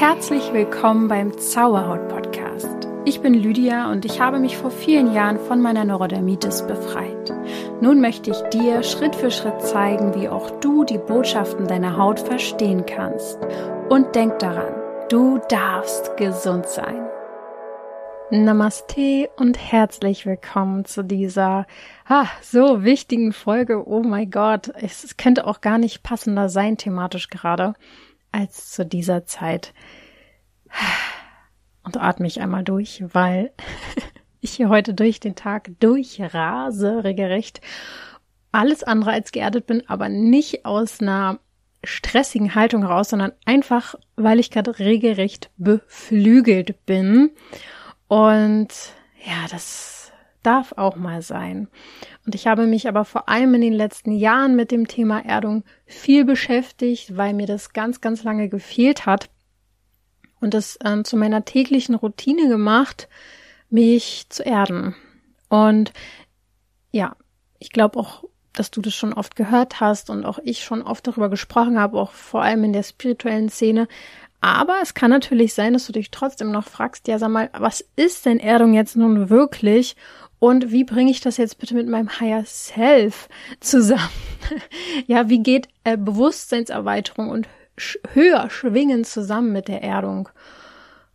Herzlich willkommen beim Zauberhaut Podcast. Ich bin Lydia und ich habe mich vor vielen Jahren von meiner Neurodermitis befreit. Nun möchte ich dir Schritt für Schritt zeigen, wie auch du die Botschaften deiner Haut verstehen kannst. Und denk daran, du darfst gesund sein. Namaste und herzlich willkommen zu dieser ah, so wichtigen Folge. Oh mein Gott, es könnte auch gar nicht passender sein thematisch gerade als zu dieser Zeit. Und atme ich einmal durch, weil ich hier heute durch den Tag durchrase, regelrecht. Alles andere als geerdet bin, aber nicht aus einer stressigen Haltung heraus, sondern einfach, weil ich gerade regelrecht beflügelt bin und ja, das darf auch mal sein. Und ich habe mich aber vor allem in den letzten Jahren mit dem Thema Erdung viel beschäftigt, weil mir das ganz, ganz lange gefehlt hat und es ähm, zu meiner täglichen Routine gemacht, mich zu erden. Und ja, ich glaube auch, dass du das schon oft gehört hast und auch ich schon oft darüber gesprochen habe, auch vor allem in der spirituellen Szene, aber es kann natürlich sein, dass du dich trotzdem noch fragst, ja, sag mal, was ist denn Erdung jetzt nun wirklich? Und wie bringe ich das jetzt bitte mit meinem Higher Self zusammen? ja, wie geht äh, Bewusstseinserweiterung und sch höher schwingen zusammen mit der Erdung?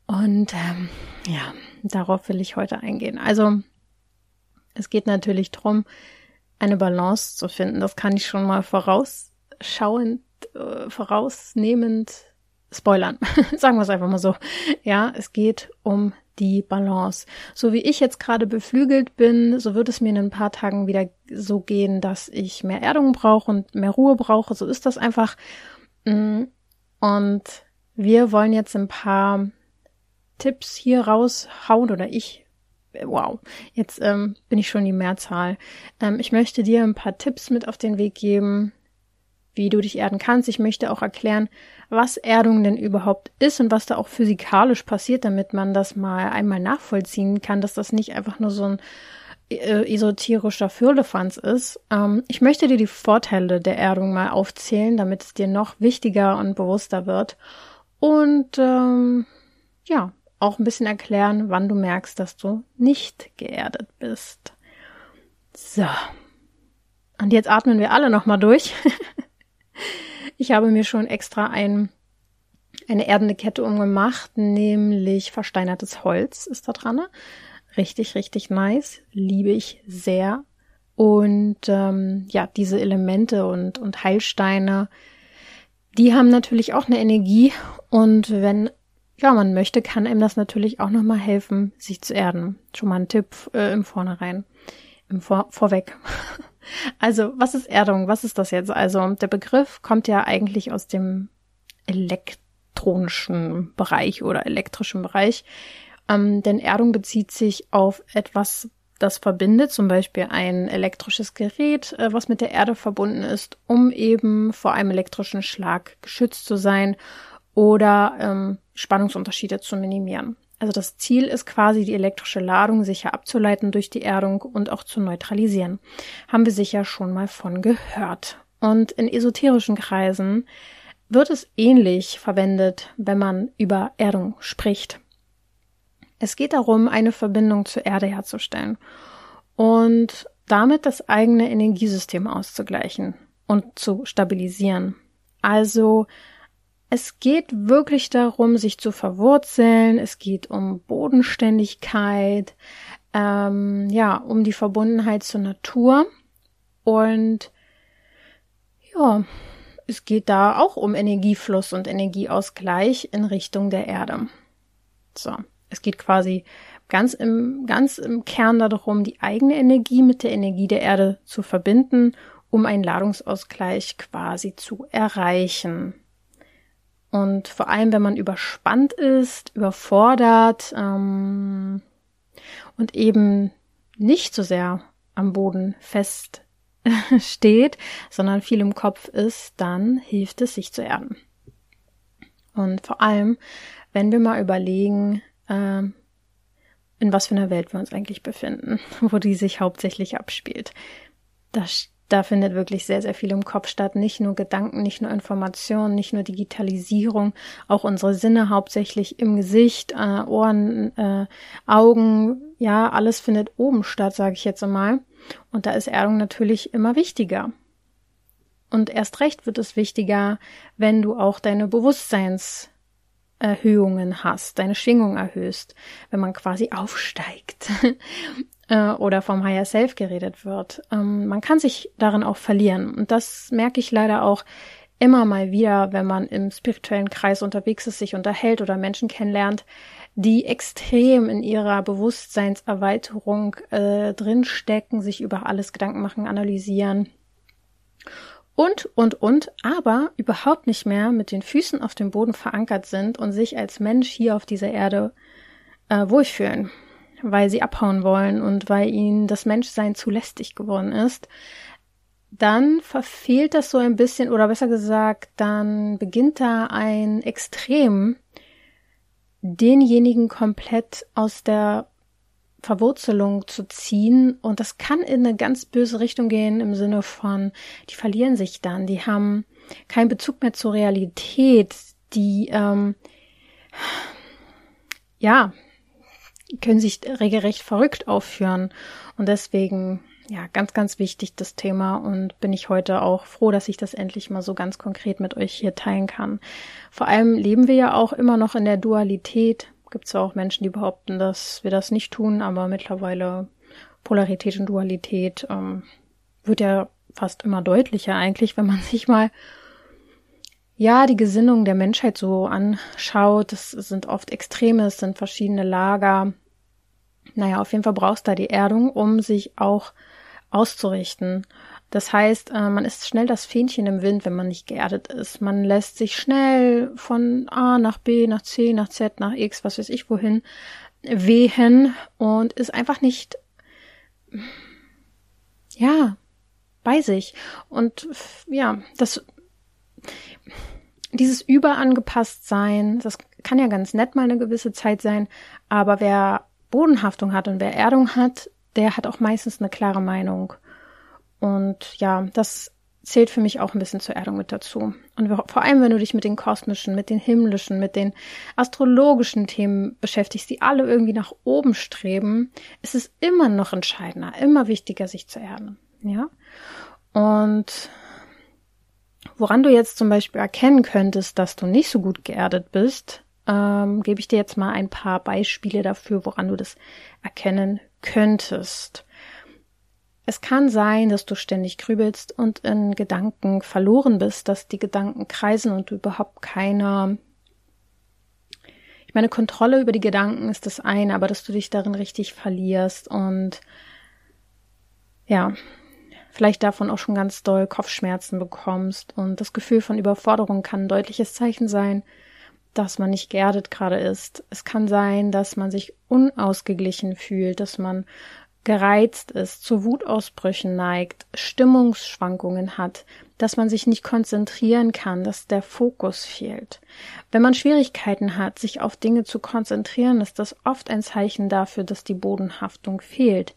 Und ähm, ja, darauf will ich heute eingehen. Also, es geht natürlich drum, eine Balance zu finden. Das kann ich schon mal vorausschauend, äh, vorausnehmend spoilern. Sagen wir es einfach mal so. Ja, es geht um die Balance. So wie ich jetzt gerade beflügelt bin, so wird es mir in ein paar Tagen wieder so gehen, dass ich mehr Erdung brauche und mehr Ruhe brauche. So ist das einfach. Mm, und wir wollen jetzt ein paar Tipps hier raushauen oder ich. Wow, jetzt ähm, bin ich schon die Mehrzahl. Ähm, ich möchte dir ein paar Tipps mit auf den Weg geben, wie du dich erden kannst. Ich möchte auch erklären, was Erdung denn überhaupt ist und was da auch physikalisch passiert, damit man das mal einmal nachvollziehen kann, dass das nicht einfach nur so ein äh, esoterischer Firlefanz ist. Ähm, ich möchte dir die Vorteile der Erdung mal aufzählen, damit es dir noch wichtiger und bewusster wird. Und ähm, ja, auch ein bisschen erklären, wann du merkst, dass du nicht geerdet bist. So. Und jetzt atmen wir alle nochmal durch. Ich habe mir schon extra ein, eine erdende Kette umgemacht, nämlich versteinertes Holz ist da dran. Richtig, richtig nice. Liebe ich sehr. Und ähm, ja, diese Elemente und, und Heilsteine, die haben natürlich auch eine Energie. Und wenn ja, man möchte, kann einem das natürlich auch nochmal helfen, sich zu erden. Schon mal ein Tipp äh, im Vornherein, im Vor Vorweg. Also, was ist Erdung? Was ist das jetzt? Also, der Begriff kommt ja eigentlich aus dem elektronischen Bereich oder elektrischen Bereich. Ähm, denn Erdung bezieht sich auf etwas, das verbindet, zum Beispiel ein elektrisches Gerät, äh, was mit der Erde verbunden ist, um eben vor einem elektrischen Schlag geschützt zu sein oder ähm, Spannungsunterschiede zu minimieren. Also das Ziel ist quasi, die elektrische Ladung sicher abzuleiten durch die Erdung und auch zu neutralisieren. Haben wir sicher schon mal von gehört. Und in esoterischen Kreisen wird es ähnlich verwendet, wenn man über Erdung spricht. Es geht darum, eine Verbindung zur Erde herzustellen und damit das eigene Energiesystem auszugleichen und zu stabilisieren. Also es geht wirklich darum, sich zu verwurzeln. Es geht um Bodenständigkeit, ähm, ja, um die Verbundenheit zur Natur. Und ja, es geht da auch um Energiefluss und Energieausgleich in Richtung der Erde. So, es geht quasi ganz im, ganz im Kern darum, die eigene Energie mit der Energie der Erde zu verbinden, um einen Ladungsausgleich quasi zu erreichen. Und vor allem, wenn man überspannt ist, überfordert ähm, und eben nicht so sehr am Boden fest steht, sondern viel im Kopf ist, dann hilft es, sich zu erden. Und vor allem, wenn wir mal überlegen, äh, in was für einer Welt wir uns eigentlich befinden, wo die sich hauptsächlich abspielt. Da da findet wirklich sehr, sehr viel im Kopf statt. Nicht nur Gedanken, nicht nur Informationen, nicht nur Digitalisierung, auch unsere Sinne hauptsächlich im Gesicht, äh, Ohren, äh, Augen, ja, alles findet oben statt, sage ich jetzt einmal. Und da ist Erdung natürlich immer wichtiger. Und erst recht wird es wichtiger, wenn du auch deine Bewusstseinserhöhungen hast, deine Schwingung erhöhst, wenn man quasi aufsteigt äh, oder vom Higher Self geredet wird. Ähm, man kann sich darin auch verlieren. Und das merke ich leider auch immer mal wieder, wenn man im spirituellen Kreis unterwegs ist, sich unterhält oder Menschen kennenlernt, die extrem in ihrer Bewusstseinserweiterung äh, drinstecken, sich über alles Gedanken machen, analysieren und, und, und, aber überhaupt nicht mehr mit den Füßen auf dem Boden verankert sind und sich als Mensch hier auf dieser Erde äh, wohlfühlen weil sie abhauen wollen und weil ihnen das Menschsein zu lästig geworden ist, dann verfehlt das so ein bisschen, oder besser gesagt, dann beginnt da ein Extrem, denjenigen komplett aus der Verwurzelung zu ziehen. Und das kann in eine ganz böse Richtung gehen im Sinne von, die verlieren sich dann, die haben keinen Bezug mehr zur Realität, die, ähm, ja, können sich regelrecht verrückt aufführen. Und deswegen, ja, ganz, ganz wichtig das Thema und bin ich heute auch froh, dass ich das endlich mal so ganz konkret mit euch hier teilen kann. Vor allem leben wir ja auch immer noch in der Dualität. Gibt es ja auch Menschen, die behaupten, dass wir das nicht tun, aber mittlerweile Polarität und Dualität ähm, wird ja fast immer deutlicher eigentlich, wenn man sich mal ja, die Gesinnung der Menschheit so anschaut, das sind oft Extreme, es sind verschiedene Lager. Naja, auf jeden Fall brauchst du da die Erdung, um sich auch auszurichten. Das heißt, äh, man ist schnell das Fähnchen im Wind, wenn man nicht geerdet ist. Man lässt sich schnell von A nach B, nach C, nach Z, nach X, was weiß ich wohin, wehen und ist einfach nicht, ja, bei sich. Und ja, das dieses überangepasst sein, das kann ja ganz nett mal eine gewisse Zeit sein, aber wer Bodenhaftung hat und wer Erdung hat, der hat auch meistens eine klare Meinung. Und ja, das zählt für mich auch ein bisschen zur Erdung mit dazu. Und vor allem, wenn du dich mit den kosmischen, mit den himmlischen, mit den astrologischen Themen beschäftigst, die alle irgendwie nach oben streben, ist es immer noch entscheidender, immer wichtiger, sich zu erden. Ja. Und Woran du jetzt zum Beispiel erkennen könntest, dass du nicht so gut geerdet bist, ähm, gebe ich dir jetzt mal ein paar Beispiele dafür, woran du das erkennen könntest. Es kann sein, dass du ständig grübelst und in Gedanken verloren bist, dass die Gedanken kreisen und du überhaupt keine ich meine, Kontrolle über die Gedanken ist das eine, aber dass du dich darin richtig verlierst und ja, vielleicht davon auch schon ganz doll Kopfschmerzen bekommst und das Gefühl von Überforderung kann ein deutliches Zeichen sein, dass man nicht geerdet gerade ist. Es kann sein, dass man sich unausgeglichen fühlt, dass man gereizt ist, zu Wutausbrüchen neigt, Stimmungsschwankungen hat, dass man sich nicht konzentrieren kann, dass der Fokus fehlt. Wenn man Schwierigkeiten hat, sich auf Dinge zu konzentrieren, ist das oft ein Zeichen dafür, dass die Bodenhaftung fehlt.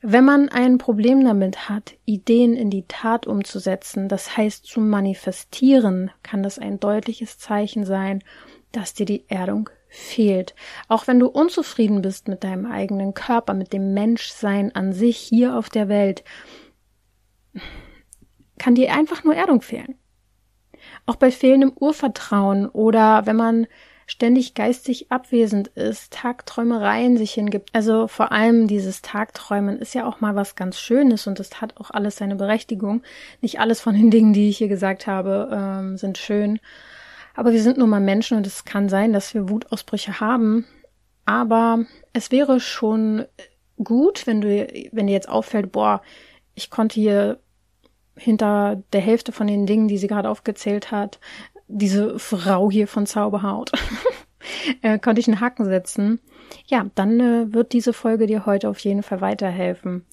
Wenn man ein Problem damit hat, Ideen in die Tat umzusetzen, das heißt zu manifestieren, kann das ein deutliches Zeichen sein, dass dir die Erdung fehlt. Auch wenn du unzufrieden bist mit deinem eigenen Körper, mit dem Menschsein an sich hier auf der Welt, kann dir einfach nur Erdung fehlen. Auch bei fehlendem Urvertrauen oder wenn man ständig geistig abwesend ist, Tagträumereien sich hingibt. Also vor allem dieses Tagträumen ist ja auch mal was ganz Schönes und es hat auch alles seine Berechtigung. Nicht alles von den Dingen, die ich hier gesagt habe, ähm, sind schön. Aber wir sind nun mal Menschen und es kann sein, dass wir Wutausbrüche haben. Aber es wäre schon gut, wenn du, wenn dir jetzt auffällt, boah, ich konnte hier hinter der Hälfte von den Dingen, die sie gerade aufgezählt hat, diese Frau hier von Zauberhaut, äh, konnte ich einen Haken setzen. Ja, dann äh, wird diese Folge dir heute auf jeden Fall weiterhelfen.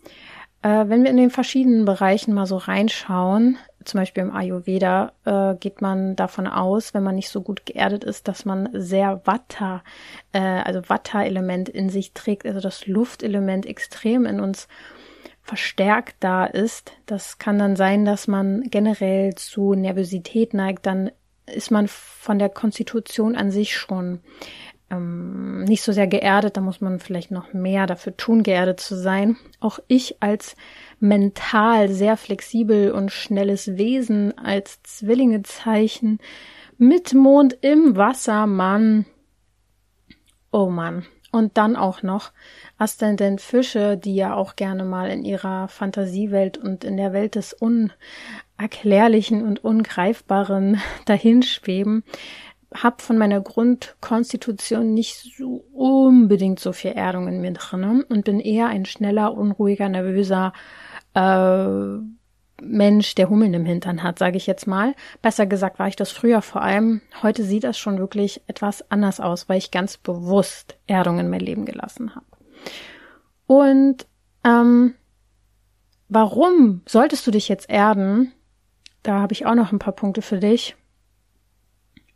Äh, wenn wir in den verschiedenen Bereichen mal so reinschauen, zum Beispiel im Ayurveda, äh, geht man davon aus, wenn man nicht so gut geerdet ist, dass man sehr Vata, äh, also Vata-Element in sich trägt, also das Luftelement extrem in uns verstärkt da ist. Das kann dann sein, dass man generell zu Nervosität neigt. Dann ist man von der Konstitution an sich schon ähm, nicht so sehr geerdet. Da muss man vielleicht noch mehr dafür tun, geerdet zu sein. Auch ich als mental sehr flexibel und schnelles Wesen, als Zwillingezeichen mit Mond im Wasser, Mann. Oh Mann. Und dann auch noch Aszendent Fische, die ja auch gerne mal in ihrer Fantasiewelt und in der Welt des Unerklärlichen und Ungreifbaren dahinschweben. Hab von meiner Grundkonstitution nicht so unbedingt so viel Erdung in mir drin und bin eher ein schneller, unruhiger, nervöser äh, Mensch, der Hummeln im Hintern hat, sage ich jetzt mal. Besser gesagt war ich das früher vor allem. Heute sieht das schon wirklich etwas anders aus, weil ich ganz bewusst Erdung in mein Leben gelassen habe. Und ähm, warum solltest du dich jetzt erden? Da habe ich auch noch ein paar Punkte für dich.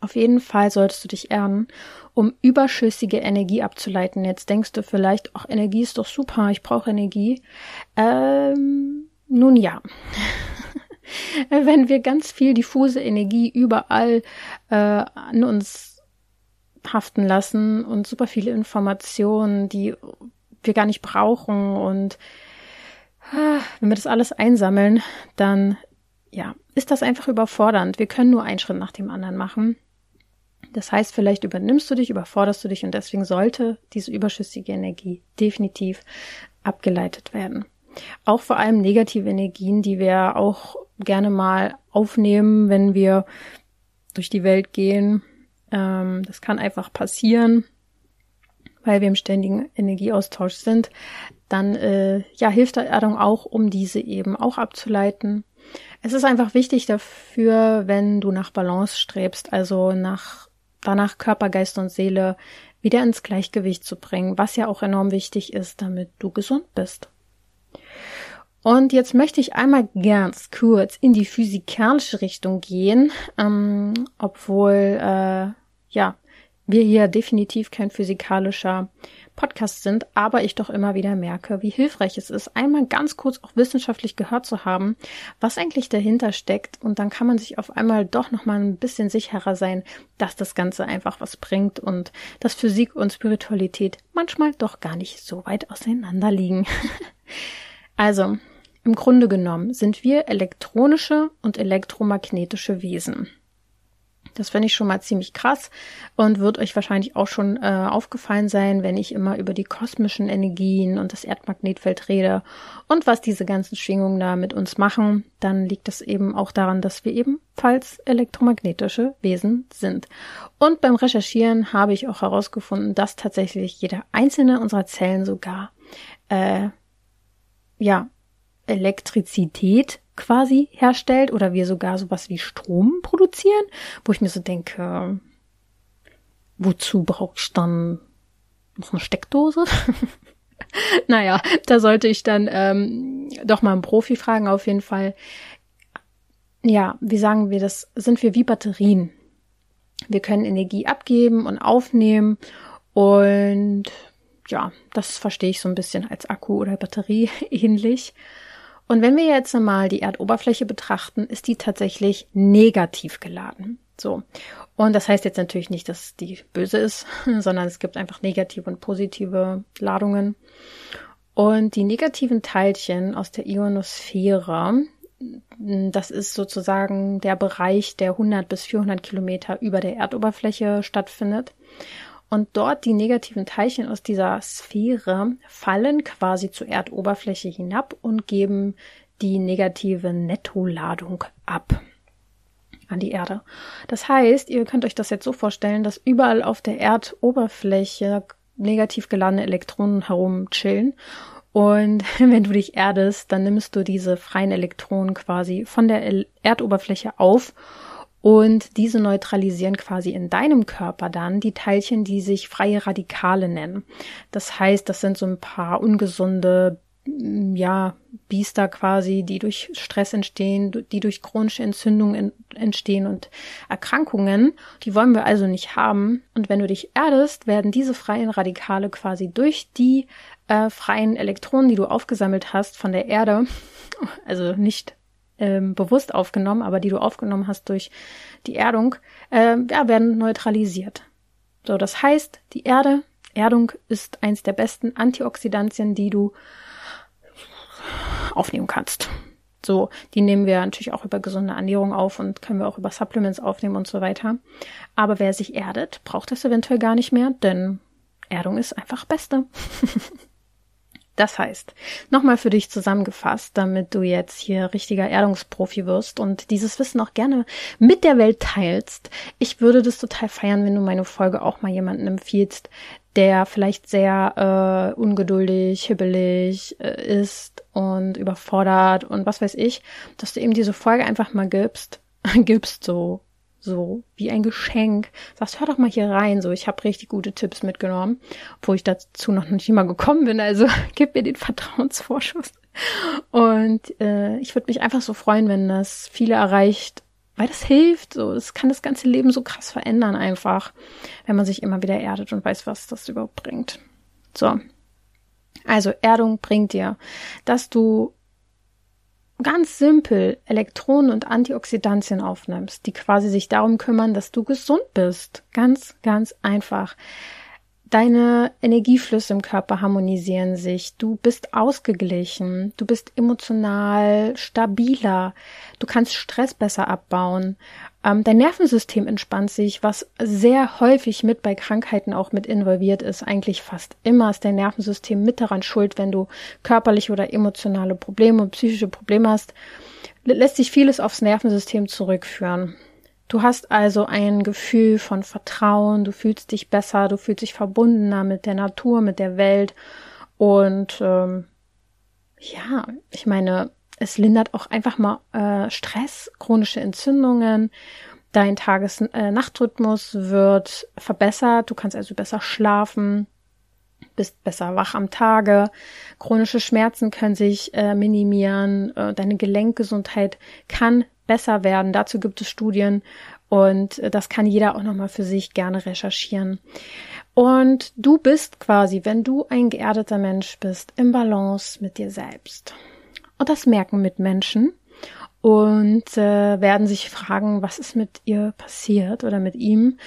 Auf jeden Fall solltest du dich erden, um überschüssige Energie abzuleiten. Jetzt denkst du vielleicht, ach, Energie ist doch super, ich brauche Energie. Ähm, nun ja. Wenn wir ganz viel diffuse Energie überall äh, an uns haften lassen und super viele Informationen, die wir gar nicht brauchen und äh, wenn wir das alles einsammeln, dann ja, ist das einfach überfordernd. Wir können nur einen Schritt nach dem anderen machen. Das heißt, vielleicht übernimmst du dich, überforderst du dich und deswegen sollte diese überschüssige Energie definitiv abgeleitet werden. Auch vor allem negative Energien, die wir auch gerne mal aufnehmen, wenn wir durch die Welt gehen. Ähm, das kann einfach passieren, weil wir im ständigen Energieaustausch sind. Dann äh, ja hilft der Erdung auch, um diese eben auch abzuleiten. Es ist einfach wichtig dafür, wenn du nach Balance strebst, also nach danach Körper, Geist und Seele wieder ins Gleichgewicht zu bringen, was ja auch enorm wichtig ist, damit du gesund bist. Und jetzt möchte ich einmal ganz kurz in die physikalische Richtung gehen, ähm, obwohl äh, ja wir hier definitiv kein physikalischer Podcast sind, aber ich doch immer wieder merke, wie hilfreich es ist, einmal ganz kurz auch wissenschaftlich gehört zu haben, was eigentlich dahinter steckt und dann kann man sich auf einmal doch noch mal ein bisschen sicherer sein, dass das Ganze einfach was bringt und dass Physik und Spiritualität manchmal doch gar nicht so weit auseinander liegen. Also, im Grunde genommen sind wir elektronische und elektromagnetische Wesen. Das finde ich schon mal ziemlich krass und wird euch wahrscheinlich auch schon äh, aufgefallen sein, wenn ich immer über die kosmischen Energien und das Erdmagnetfeld rede und was diese ganzen Schwingungen da mit uns machen, dann liegt es eben auch daran, dass wir ebenfalls elektromagnetische Wesen sind. Und beim Recherchieren habe ich auch herausgefunden, dass tatsächlich jede einzelne unserer Zellen sogar äh, ja, Elektrizität quasi herstellt oder wir sogar sowas wie Strom produzieren, wo ich mir so denke, wozu brauche ich dann noch eine Steckdose? naja, da sollte ich dann ähm, doch mal einen Profi fragen, auf jeden Fall. Ja, wie sagen wir das? Sind wir wie Batterien? Wir können Energie abgeben und aufnehmen und ja, das verstehe ich so ein bisschen als Akku oder Batterie ähnlich. Und wenn wir jetzt mal die Erdoberfläche betrachten, ist die tatsächlich negativ geladen. So. Und das heißt jetzt natürlich nicht, dass die böse ist, sondern es gibt einfach negative und positive Ladungen. Und die negativen Teilchen aus der Ionosphäre, das ist sozusagen der Bereich, der 100 bis 400 Kilometer über der Erdoberfläche stattfindet. Und dort die negativen Teilchen aus dieser Sphäre fallen quasi zur Erdoberfläche hinab und geben die negative Nettoladung ab an die Erde. Das heißt, ihr könnt euch das jetzt so vorstellen, dass überall auf der Erdoberfläche negativ geladene Elektronen herum chillen. Und wenn du dich erdest, dann nimmst du diese freien Elektronen quasi von der Erdoberfläche auf und diese neutralisieren quasi in deinem Körper dann die Teilchen, die sich freie Radikale nennen. Das heißt, das sind so ein paar ungesunde ja, Biester quasi, die durch Stress entstehen, die durch chronische Entzündungen entstehen und Erkrankungen. Die wollen wir also nicht haben. Und wenn du dich erdest, werden diese freien Radikale quasi durch die äh, freien Elektronen, die du aufgesammelt hast von der Erde, also nicht ähm, bewusst aufgenommen, aber die du aufgenommen hast durch die Erdung, äh, ja, werden neutralisiert. So, das heißt, die Erde, Erdung ist eins der besten Antioxidantien, die du aufnehmen kannst. So, die nehmen wir natürlich auch über gesunde Ernährung auf und können wir auch über Supplements aufnehmen und so weiter. Aber wer sich erdet, braucht das eventuell gar nicht mehr, denn Erdung ist einfach Beste. Das heißt, nochmal für dich zusammengefasst, damit du jetzt hier richtiger Erdungsprofi wirst und dieses Wissen auch gerne mit der Welt teilst. Ich würde das total feiern, wenn du meine Folge auch mal jemanden empfiehlst, der vielleicht sehr äh, ungeduldig, hibbelig äh, ist und überfordert und was weiß ich, dass du eben diese Folge einfach mal gibst, gibst so so wie ein Geschenk. Sagst, hör doch mal hier rein, so ich habe richtig gute Tipps mitgenommen, obwohl ich dazu noch nicht mal gekommen bin, also gib mir den Vertrauensvorschuss. Und äh, ich würde mich einfach so freuen, wenn das viele erreicht, weil das hilft. So, es kann das ganze Leben so krass verändern einfach, wenn man sich immer wieder erdet und weiß, was das überhaupt bringt. So. Also Erdung bringt dir, dass du ganz simpel Elektronen und Antioxidantien aufnimmst, die quasi sich darum kümmern, dass du gesund bist. Ganz, ganz einfach. Deine Energieflüsse im Körper harmonisieren sich. Du bist ausgeglichen. Du bist emotional stabiler. Du kannst Stress besser abbauen. Ähm, dein Nervensystem entspannt sich, was sehr häufig mit bei Krankheiten auch mit involviert ist. Eigentlich fast immer ist dein Nervensystem mit daran schuld, wenn du körperliche oder emotionale Probleme psychische Probleme hast. Lässt sich vieles aufs Nervensystem zurückführen. Du hast also ein Gefühl von Vertrauen, du fühlst dich besser, du fühlst dich verbundener mit der Natur, mit der Welt und ähm, ja, ich meine, es lindert auch einfach mal äh, Stress, chronische Entzündungen. Dein Tages-Nachtrhythmus äh, wird verbessert. Du kannst also besser schlafen, bist besser wach am Tage. Chronische Schmerzen können sich äh, minimieren. Äh, deine Gelenkgesundheit kann besser werden. Dazu gibt es Studien und äh, das kann jeder auch nochmal für sich gerne recherchieren. Und du bist quasi, wenn du ein geerdeter Mensch bist, im Balance mit dir selbst. Und das merken Mitmenschen und äh, werden sich fragen, was ist mit ihr passiert oder mit ihm.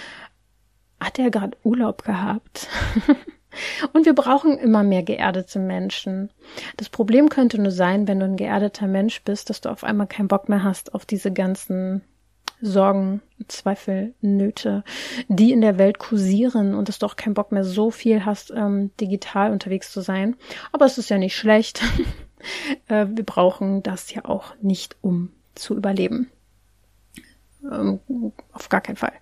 Hat er gerade Urlaub gehabt? und wir brauchen immer mehr geerdete Menschen. Das Problem könnte nur sein, wenn du ein geerdeter Mensch bist, dass du auf einmal keinen Bock mehr hast auf diese ganzen Sorgen, Zweifel, Nöte, die in der Welt kursieren und dass du auch keinen Bock mehr so viel hast, ähm, digital unterwegs zu sein. Aber es ist ja nicht schlecht. Äh, wir brauchen das ja auch nicht, um zu überleben. Ähm, auf gar keinen Fall.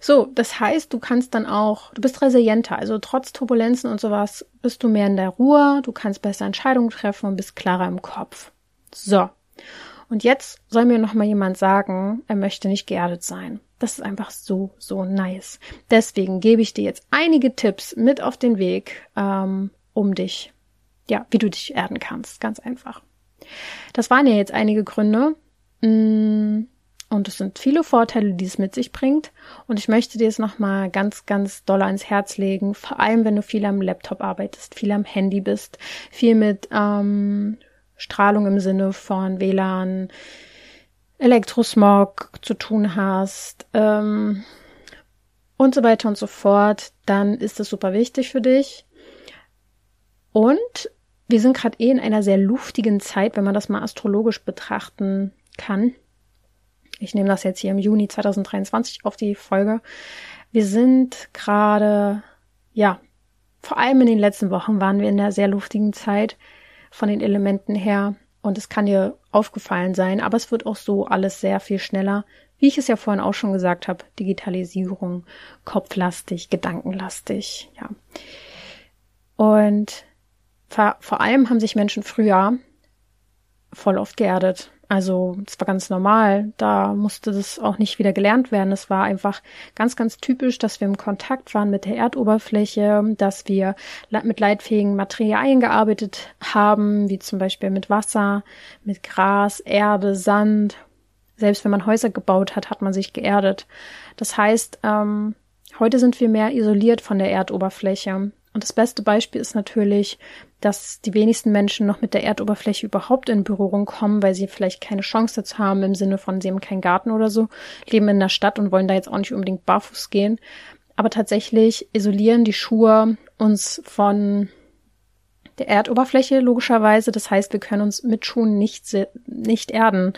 So, das heißt, du kannst dann auch, du bist resilienter, also trotz Turbulenzen und sowas bist du mehr in der Ruhe, du kannst besser Entscheidungen treffen und bist klarer im Kopf. So. Und jetzt soll mir noch mal jemand sagen, er möchte nicht geerdet sein. Das ist einfach so, so nice. Deswegen gebe ich dir jetzt einige Tipps mit auf den Weg, ähm, um dich ja, wie du dich erden kannst. Ganz einfach. Das waren ja jetzt einige Gründe. Mm, und es sind viele Vorteile, die es mit sich bringt. Und ich möchte dir es nochmal ganz, ganz doll ans Herz legen. Vor allem, wenn du viel am Laptop arbeitest, viel am Handy bist, viel mit ähm, Strahlung im Sinne von WLAN, Elektrosmog zu tun hast ähm, und so weiter und so fort, dann ist es super wichtig für dich. Und wir sind gerade eh in einer sehr luftigen Zeit, wenn man das mal astrologisch betrachten kann. Ich nehme das jetzt hier im Juni 2023 auf die Folge. Wir sind gerade, ja, vor allem in den letzten Wochen waren wir in einer sehr luftigen Zeit von den Elementen her. Und es kann dir aufgefallen sein, aber es wird auch so alles sehr viel schneller. Wie ich es ja vorhin auch schon gesagt habe, Digitalisierung, kopflastig, gedankenlastig, ja. Und vor, vor allem haben sich Menschen früher voll oft geerdet. Also es war ganz normal. Da musste das auch nicht wieder gelernt werden. Es war einfach ganz, ganz typisch, dass wir im Kontakt waren mit der Erdoberfläche, dass wir mit leitfähigen Materialien gearbeitet haben, wie zum Beispiel mit Wasser, mit Gras, Erde, Sand. Selbst wenn man Häuser gebaut hat, hat man sich geerdet. Das heißt, ähm, heute sind wir mehr isoliert von der Erdoberfläche. Und das beste Beispiel ist natürlich, dass die wenigsten Menschen noch mit der Erdoberfläche überhaupt in Berührung kommen, weil sie vielleicht keine Chance dazu haben im Sinne von, sie haben keinen Garten oder so, leben in der Stadt und wollen da jetzt auch nicht unbedingt barfuß gehen. Aber tatsächlich isolieren die Schuhe uns von der Erdoberfläche logischerweise. Das heißt, wir können uns mit Schuhen nicht, nicht erden.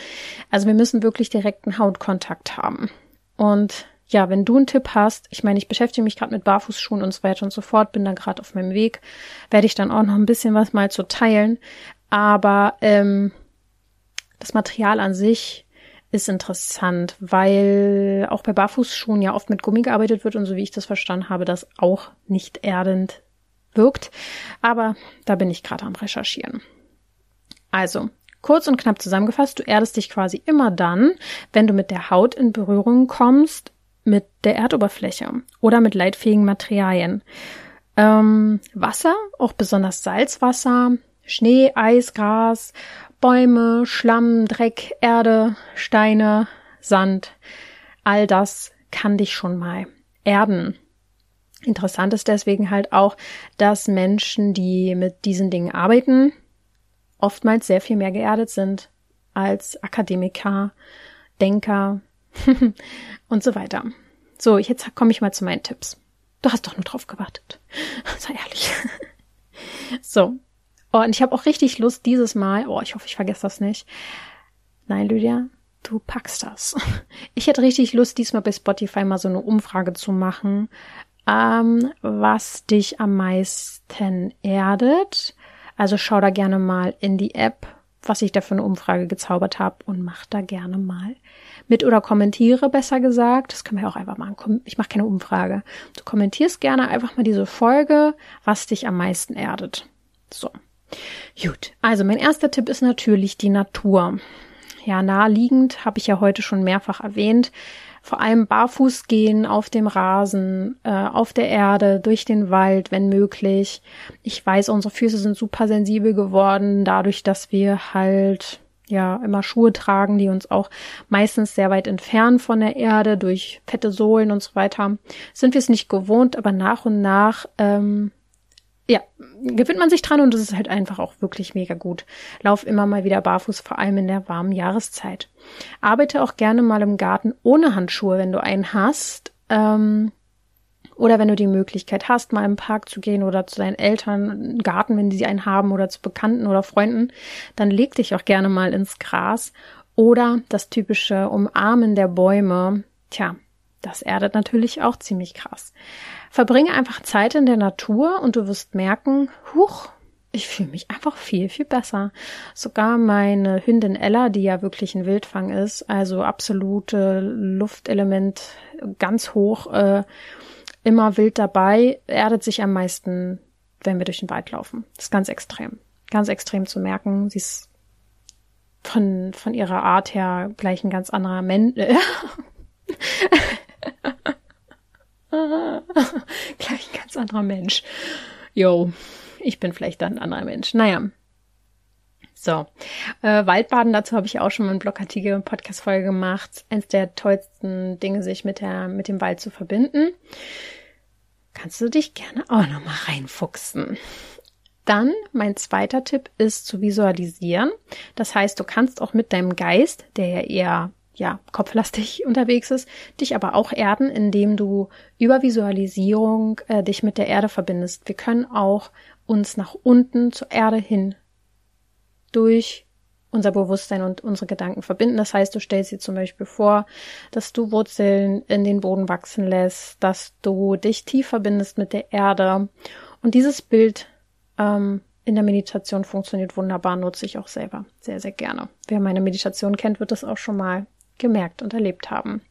Also wir müssen wirklich direkten Hautkontakt haben. Und ja, wenn du einen Tipp hast, ich meine, ich beschäftige mich gerade mit Barfußschuhen und so weiter und so fort, bin da gerade auf meinem Weg, werde ich dann auch noch ein bisschen was mal zu teilen. Aber ähm, das Material an sich ist interessant, weil auch bei Barfußschuhen ja oft mit Gummi gearbeitet wird und so wie ich das verstanden habe, das auch nicht erdend wirkt. Aber da bin ich gerade am Recherchieren. Also, kurz und knapp zusammengefasst, du erdest dich quasi immer dann, wenn du mit der Haut in Berührung kommst, mit der Erdoberfläche oder mit leitfähigen Materialien. Ähm, Wasser, auch besonders Salzwasser, Schnee, Eis, Gras, Bäume, Schlamm, Dreck, Erde, Steine, Sand, all das kann dich schon mal erden. Interessant ist deswegen halt auch, dass Menschen, die mit diesen Dingen arbeiten, oftmals sehr viel mehr geerdet sind als Akademiker, Denker, und so weiter. So, jetzt komme ich mal zu meinen Tipps. Du hast doch nur drauf gewartet. Sei ehrlich. so. Oh, und ich habe auch richtig Lust dieses Mal, oh, ich hoffe, ich vergesse das nicht. Nein, Lydia, du packst das. Ich hätte richtig Lust, diesmal bei Spotify mal so eine Umfrage zu machen, ähm, was dich am meisten erdet. Also schau da gerne mal in die App, was ich da für eine Umfrage gezaubert habe und mach da gerne mal mit oder kommentiere, besser gesagt. Das können wir auch einfach machen. Ich mache keine Umfrage. Du kommentierst gerne einfach mal diese Folge, was dich am meisten erdet. So. Gut. Also mein erster Tipp ist natürlich die Natur. Ja, naheliegend habe ich ja heute schon mehrfach erwähnt. Vor allem barfuß gehen auf dem Rasen, äh, auf der Erde, durch den Wald, wenn möglich. Ich weiß, unsere Füße sind super sensibel geworden, dadurch, dass wir halt ja immer Schuhe tragen, die uns auch meistens sehr weit entfernen von der Erde durch fette Sohlen und so weiter, sind wir es nicht gewohnt, aber nach und nach ähm, ja, gewöhnt man sich dran und es ist halt einfach auch wirklich mega gut. Lauf immer mal wieder barfuß, vor allem in der warmen Jahreszeit. Arbeite auch gerne mal im Garten ohne Handschuhe, wenn du einen hast. Ähm, oder wenn du die Möglichkeit hast, mal im Park zu gehen oder zu deinen Eltern, Garten, wenn sie einen haben oder zu Bekannten oder Freunden, dann leg dich auch gerne mal ins Gras. Oder das typische Umarmen der Bäume. Tja, das erdet natürlich auch ziemlich krass. Verbringe einfach Zeit in der Natur und du wirst merken, huch, ich fühle mich einfach viel, viel besser. Sogar meine Hündin Ella, die ja wirklich ein Wildfang ist, also absolute Luftelement ganz hoch, äh, immer wild dabei, erdet sich am meisten, wenn wir durch den Wald laufen. Das ist ganz extrem. Ganz extrem zu merken. Sie ist von, von ihrer Art her gleich ein ganz anderer Mensch. gleich ein ganz anderer Mensch. Jo, ich bin vielleicht dann ein anderer Mensch. Naja, so, äh, Waldbaden, dazu habe ich auch schon mal einen Blogartikel, eine Podcast-Folge gemacht. Eins der tollsten Dinge, sich mit, der, mit dem Wald zu verbinden. Kannst du dich gerne auch nochmal reinfuchsen. Dann mein zweiter Tipp ist zu visualisieren. Das heißt, du kannst auch mit deinem Geist, der ja eher ja, kopflastig unterwegs ist, dich aber auch erden, indem du über Visualisierung äh, dich mit der Erde verbindest. Wir können auch uns nach unten zur Erde hin durch unser Bewusstsein und unsere Gedanken verbinden. Das heißt, du stellst dir zum Beispiel vor, dass du Wurzeln in den Boden wachsen lässt, dass du dich tief verbindest mit der Erde. Und dieses Bild ähm, in der Meditation funktioniert wunderbar, nutze ich auch selber sehr, sehr gerne. Wer meine Meditation kennt, wird das auch schon mal gemerkt und erlebt haben.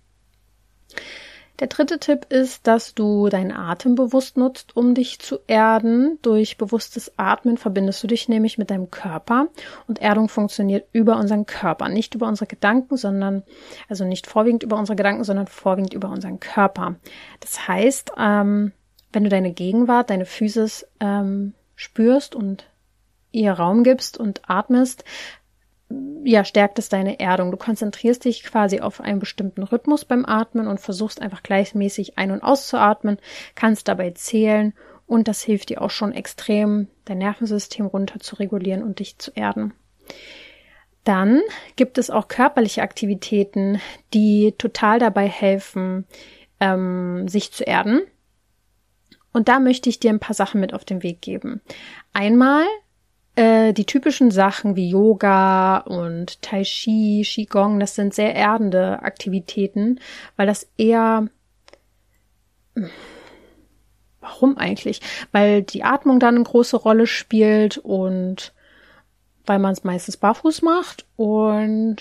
Der dritte Tipp ist, dass du deinen Atem bewusst nutzt, um dich zu erden. Durch bewusstes Atmen verbindest du dich nämlich mit deinem Körper und Erdung funktioniert über unseren Körper, nicht über unsere Gedanken, sondern also nicht vorwiegend über unsere Gedanken, sondern vorwiegend über unseren Körper. Das heißt, ähm, wenn du deine Gegenwart, deine Physis ähm, spürst und ihr Raum gibst und atmest, ja, stärkt es deine Erdung. Du konzentrierst dich quasi auf einen bestimmten Rhythmus beim Atmen und versuchst einfach gleichmäßig ein- und auszuatmen, kannst dabei zählen und das hilft dir auch schon extrem, dein Nervensystem runter zu regulieren und dich zu erden. Dann gibt es auch körperliche Aktivitäten, die total dabei helfen, ähm, sich zu erden. Und da möchte ich dir ein paar Sachen mit auf den Weg geben. Einmal äh, die typischen Sachen wie Yoga und Tai Chi, Qigong, das sind sehr erdende Aktivitäten, weil das eher Warum eigentlich? Weil die Atmung dann eine große Rolle spielt und weil man es meistens barfuß macht und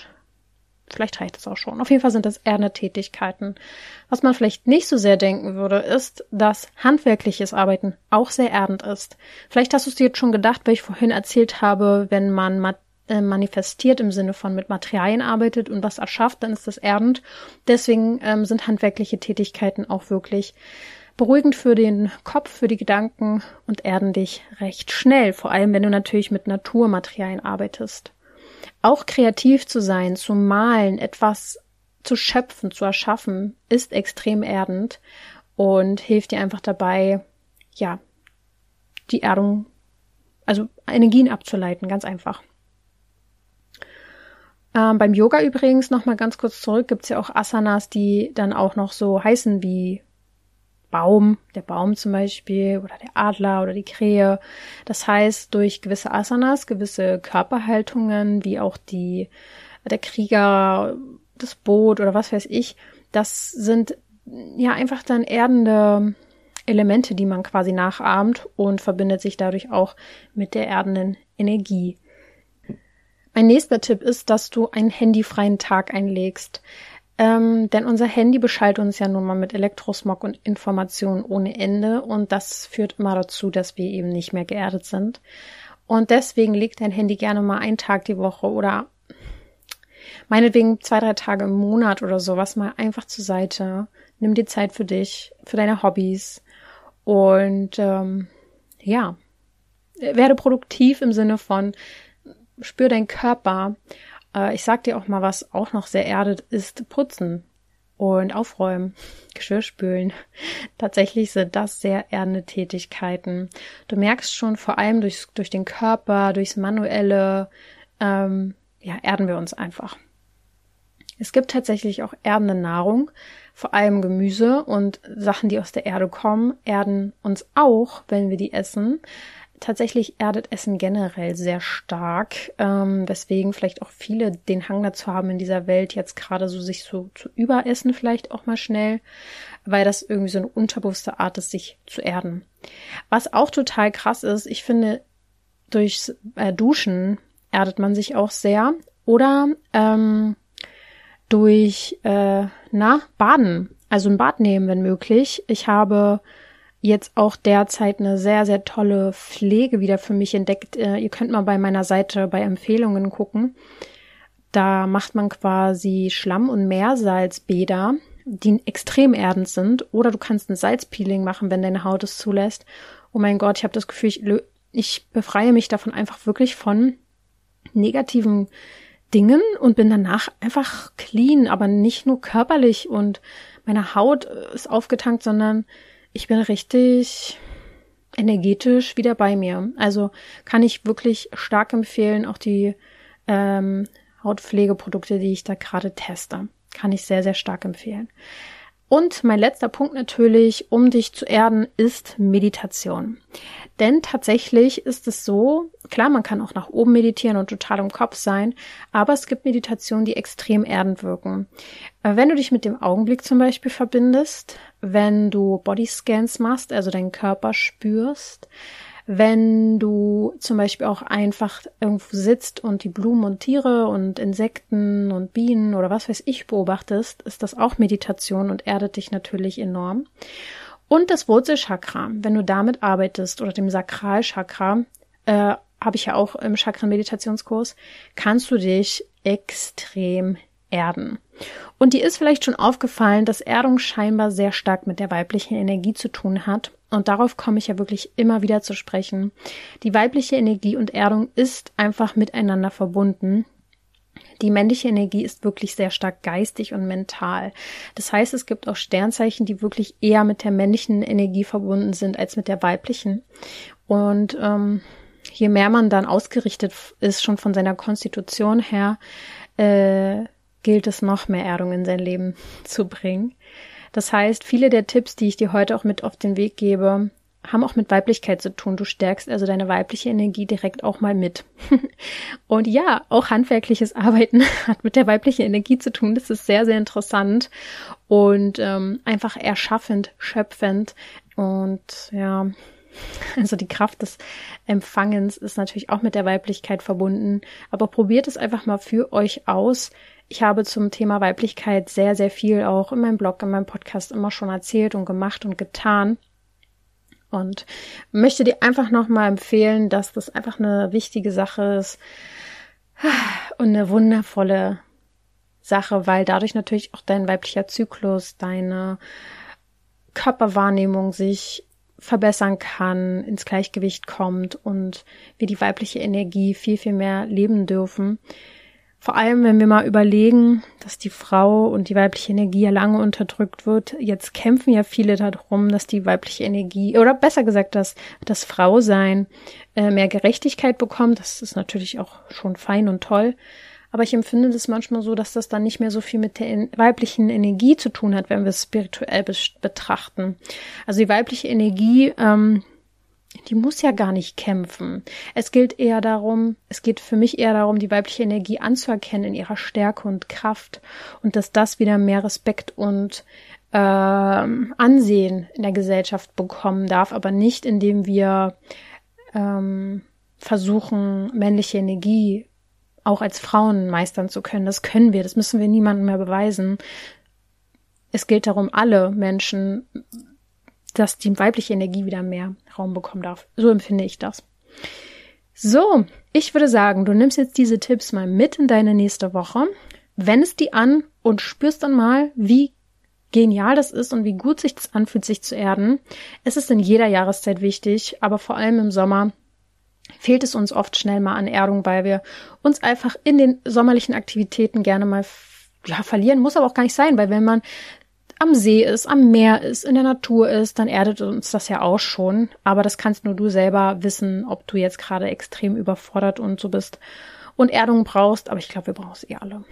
Vielleicht reicht es auch schon. Auf jeden Fall sind das erdende Tätigkeiten. Was man vielleicht nicht so sehr denken würde, ist, dass handwerkliches Arbeiten auch sehr erdend ist. Vielleicht hast du es dir jetzt schon gedacht, weil ich vorhin erzählt habe, wenn man äh, manifestiert im Sinne von mit Materialien arbeitet und was erschafft, dann ist das erdend. Deswegen ähm, sind handwerkliche Tätigkeiten auch wirklich beruhigend für den Kopf, für die Gedanken und erden dich recht schnell, vor allem wenn du natürlich mit Naturmaterialien arbeitest. Auch kreativ zu sein, zu malen, etwas zu schöpfen, zu erschaffen, ist extrem erdend und hilft dir einfach dabei, ja, die Erdung, also Energien abzuleiten, ganz einfach. Ähm, beim Yoga übrigens, nochmal ganz kurz zurück, gibt's ja auch Asanas, die dann auch noch so heißen wie Baum, der Baum zum Beispiel oder der Adler oder die Krähe. Das heißt, durch gewisse Asanas, gewisse Körperhaltungen, wie auch die, der Krieger, das Boot oder was weiß ich, das sind ja einfach dann erdende Elemente, die man quasi nachahmt und verbindet sich dadurch auch mit der erdenden Energie. Mein nächster Tipp ist, dass du einen handyfreien Tag einlegst. Ähm, denn unser Handy beschallt uns ja nun mal mit Elektrosmog und Informationen ohne Ende und das führt immer dazu, dass wir eben nicht mehr geerdet sind. Und deswegen legt dein Handy gerne mal einen Tag die Woche oder meinetwegen zwei, drei Tage im Monat oder sowas mal einfach zur Seite. Nimm dir Zeit für dich, für deine Hobbys und ähm, ja, werde produktiv im Sinne von spür deinen Körper äh, ich sag dir auch mal, was auch noch sehr erdet, ist putzen und aufräumen, Geschirr spülen. Tatsächlich sind das sehr erdende Tätigkeiten. Du merkst schon, vor allem durch, durch den Körper, durchs Manuelle, ähm, ja, erden wir uns einfach. Es gibt tatsächlich auch erdende Nahrung, vor allem Gemüse und Sachen, die aus der Erde kommen, erden uns auch, wenn wir die essen tatsächlich erdet Essen generell sehr stark, ähm, weswegen vielleicht auch viele den Hang dazu haben in dieser Welt jetzt gerade so sich so zu überessen vielleicht auch mal schnell, weil das irgendwie so eine unterbewusste Art ist, sich zu erden. Was auch total krass ist, ich finde, durchs äh, Duschen erdet man sich auch sehr oder ähm, durch äh, na Baden, also ein Bad nehmen, wenn möglich. Ich habe jetzt auch derzeit eine sehr, sehr tolle Pflege wieder für mich entdeckt. Äh, ihr könnt mal bei meiner Seite bei Empfehlungen gucken. Da macht man quasi Schlamm- und Meersalzbäder, die extrem erdend sind. Oder du kannst ein Salzpeeling machen, wenn deine Haut es zulässt. Oh mein Gott, ich habe das Gefühl, ich, ich befreie mich davon einfach wirklich von negativen Dingen und bin danach einfach clean, aber nicht nur körperlich und meine Haut ist aufgetankt, sondern ich bin richtig energetisch wieder bei mir. Also kann ich wirklich stark empfehlen, auch die ähm, Hautpflegeprodukte, die ich da gerade teste. Kann ich sehr, sehr stark empfehlen. Und mein letzter Punkt natürlich, um dich zu erden, ist Meditation. Denn tatsächlich ist es so, klar, man kann auch nach oben meditieren und total im Kopf sein, aber es gibt Meditationen, die extrem erdend wirken. Äh, wenn du dich mit dem Augenblick zum Beispiel verbindest, wenn du Bodyscans machst, also deinen Körper spürst, wenn du zum Beispiel auch einfach irgendwo sitzt und die Blumen und Tiere und Insekten und Bienen oder was weiß ich beobachtest, ist das auch Meditation und erdet dich natürlich enorm. Und das Wurzelchakra, wenn du damit arbeitest oder dem Sakralchakra, äh, habe ich ja auch im Chakra-Meditationskurs, kannst du dich extrem erden. Und dir ist vielleicht schon aufgefallen, dass Erdung scheinbar sehr stark mit der weiblichen Energie zu tun hat. Und darauf komme ich ja wirklich immer wieder zu sprechen. Die weibliche Energie und Erdung ist einfach miteinander verbunden. Die männliche Energie ist wirklich sehr stark geistig und mental. Das heißt, es gibt auch Sternzeichen, die wirklich eher mit der männlichen Energie verbunden sind als mit der weiblichen. Und ähm, je mehr man dann ausgerichtet ist, schon von seiner Konstitution her, äh, gilt es noch mehr Erdung in sein Leben zu bringen. Das heißt, viele der Tipps, die ich dir heute auch mit auf den Weg gebe, haben auch mit Weiblichkeit zu tun. Du stärkst also deine weibliche Energie direkt auch mal mit. und ja, auch handwerkliches Arbeiten hat mit der weiblichen Energie zu tun. Das ist sehr, sehr interessant und ähm, einfach erschaffend, schöpfend. Und ja, also die Kraft des Empfangens ist natürlich auch mit der Weiblichkeit verbunden. Aber probiert es einfach mal für euch aus. Ich habe zum Thema Weiblichkeit sehr, sehr viel auch in meinem Blog, in meinem Podcast immer schon erzählt und gemacht und getan. Und möchte dir einfach nochmal empfehlen, dass das einfach eine wichtige Sache ist und eine wundervolle Sache, weil dadurch natürlich auch dein weiblicher Zyklus, deine Körperwahrnehmung sich verbessern kann, ins Gleichgewicht kommt und wir die weibliche Energie viel, viel mehr leben dürfen. Vor allem, wenn wir mal überlegen, dass die Frau und die weibliche Energie ja lange unterdrückt wird. Jetzt kämpfen ja viele darum, dass die weibliche Energie, oder besser gesagt, dass das Frausein äh, mehr Gerechtigkeit bekommt. Das ist natürlich auch schon fein und toll. Aber ich empfinde das manchmal so, dass das dann nicht mehr so viel mit der weiblichen Energie zu tun hat, wenn wir es spirituell betrachten. Also die weibliche Energie ähm, die muss ja gar nicht kämpfen. Es gilt eher darum, es geht für mich eher darum, die weibliche Energie anzuerkennen in ihrer Stärke und Kraft und dass das wieder mehr Respekt und äh, Ansehen in der Gesellschaft bekommen darf, aber nicht indem wir ähm, versuchen, männliche Energie auch als Frauen meistern zu können. Das können wir, das müssen wir niemandem mehr beweisen. Es gilt darum, alle Menschen dass die weibliche Energie wieder mehr Raum bekommen darf. So empfinde ich das. So, ich würde sagen, du nimmst jetzt diese Tipps mal mit in deine nächste Woche, wendest die an und spürst dann mal, wie genial das ist und wie gut sich das anfühlt, sich zu erden. Es ist in jeder Jahreszeit wichtig, aber vor allem im Sommer fehlt es uns oft schnell mal an Erdung, weil wir uns einfach in den sommerlichen Aktivitäten gerne mal ja, verlieren. Muss aber auch gar nicht sein, weil wenn man am See ist, am Meer ist, in der Natur ist, dann erdet uns das ja auch schon. Aber das kannst nur du selber wissen, ob du jetzt gerade extrem überfordert und so bist und Erdung brauchst. Aber ich glaube, wir brauchen es eh alle.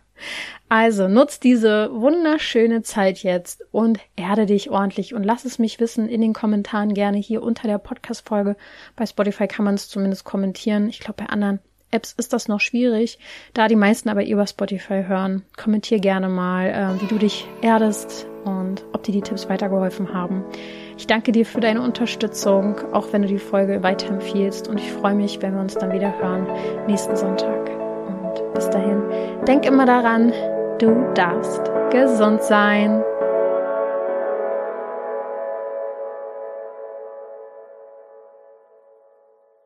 also nutz diese wunderschöne Zeit jetzt und erde dich ordentlich und lass es mich wissen in den Kommentaren gerne hier unter der Podcast-Folge. Bei Spotify kann man es zumindest kommentieren. Ich glaube, bei anderen Apps ist das noch schwierig, da die meisten aber über Spotify hören. Kommentier gerne mal, äh, wie du dich erdest und ob dir die Tipps weitergeholfen haben. Ich danke dir für deine Unterstützung, auch wenn du die Folge weiterempfiehlst und ich freue mich, wenn wir uns dann wieder hören nächsten Sonntag. Und bis dahin, denk immer daran, du darfst gesund sein.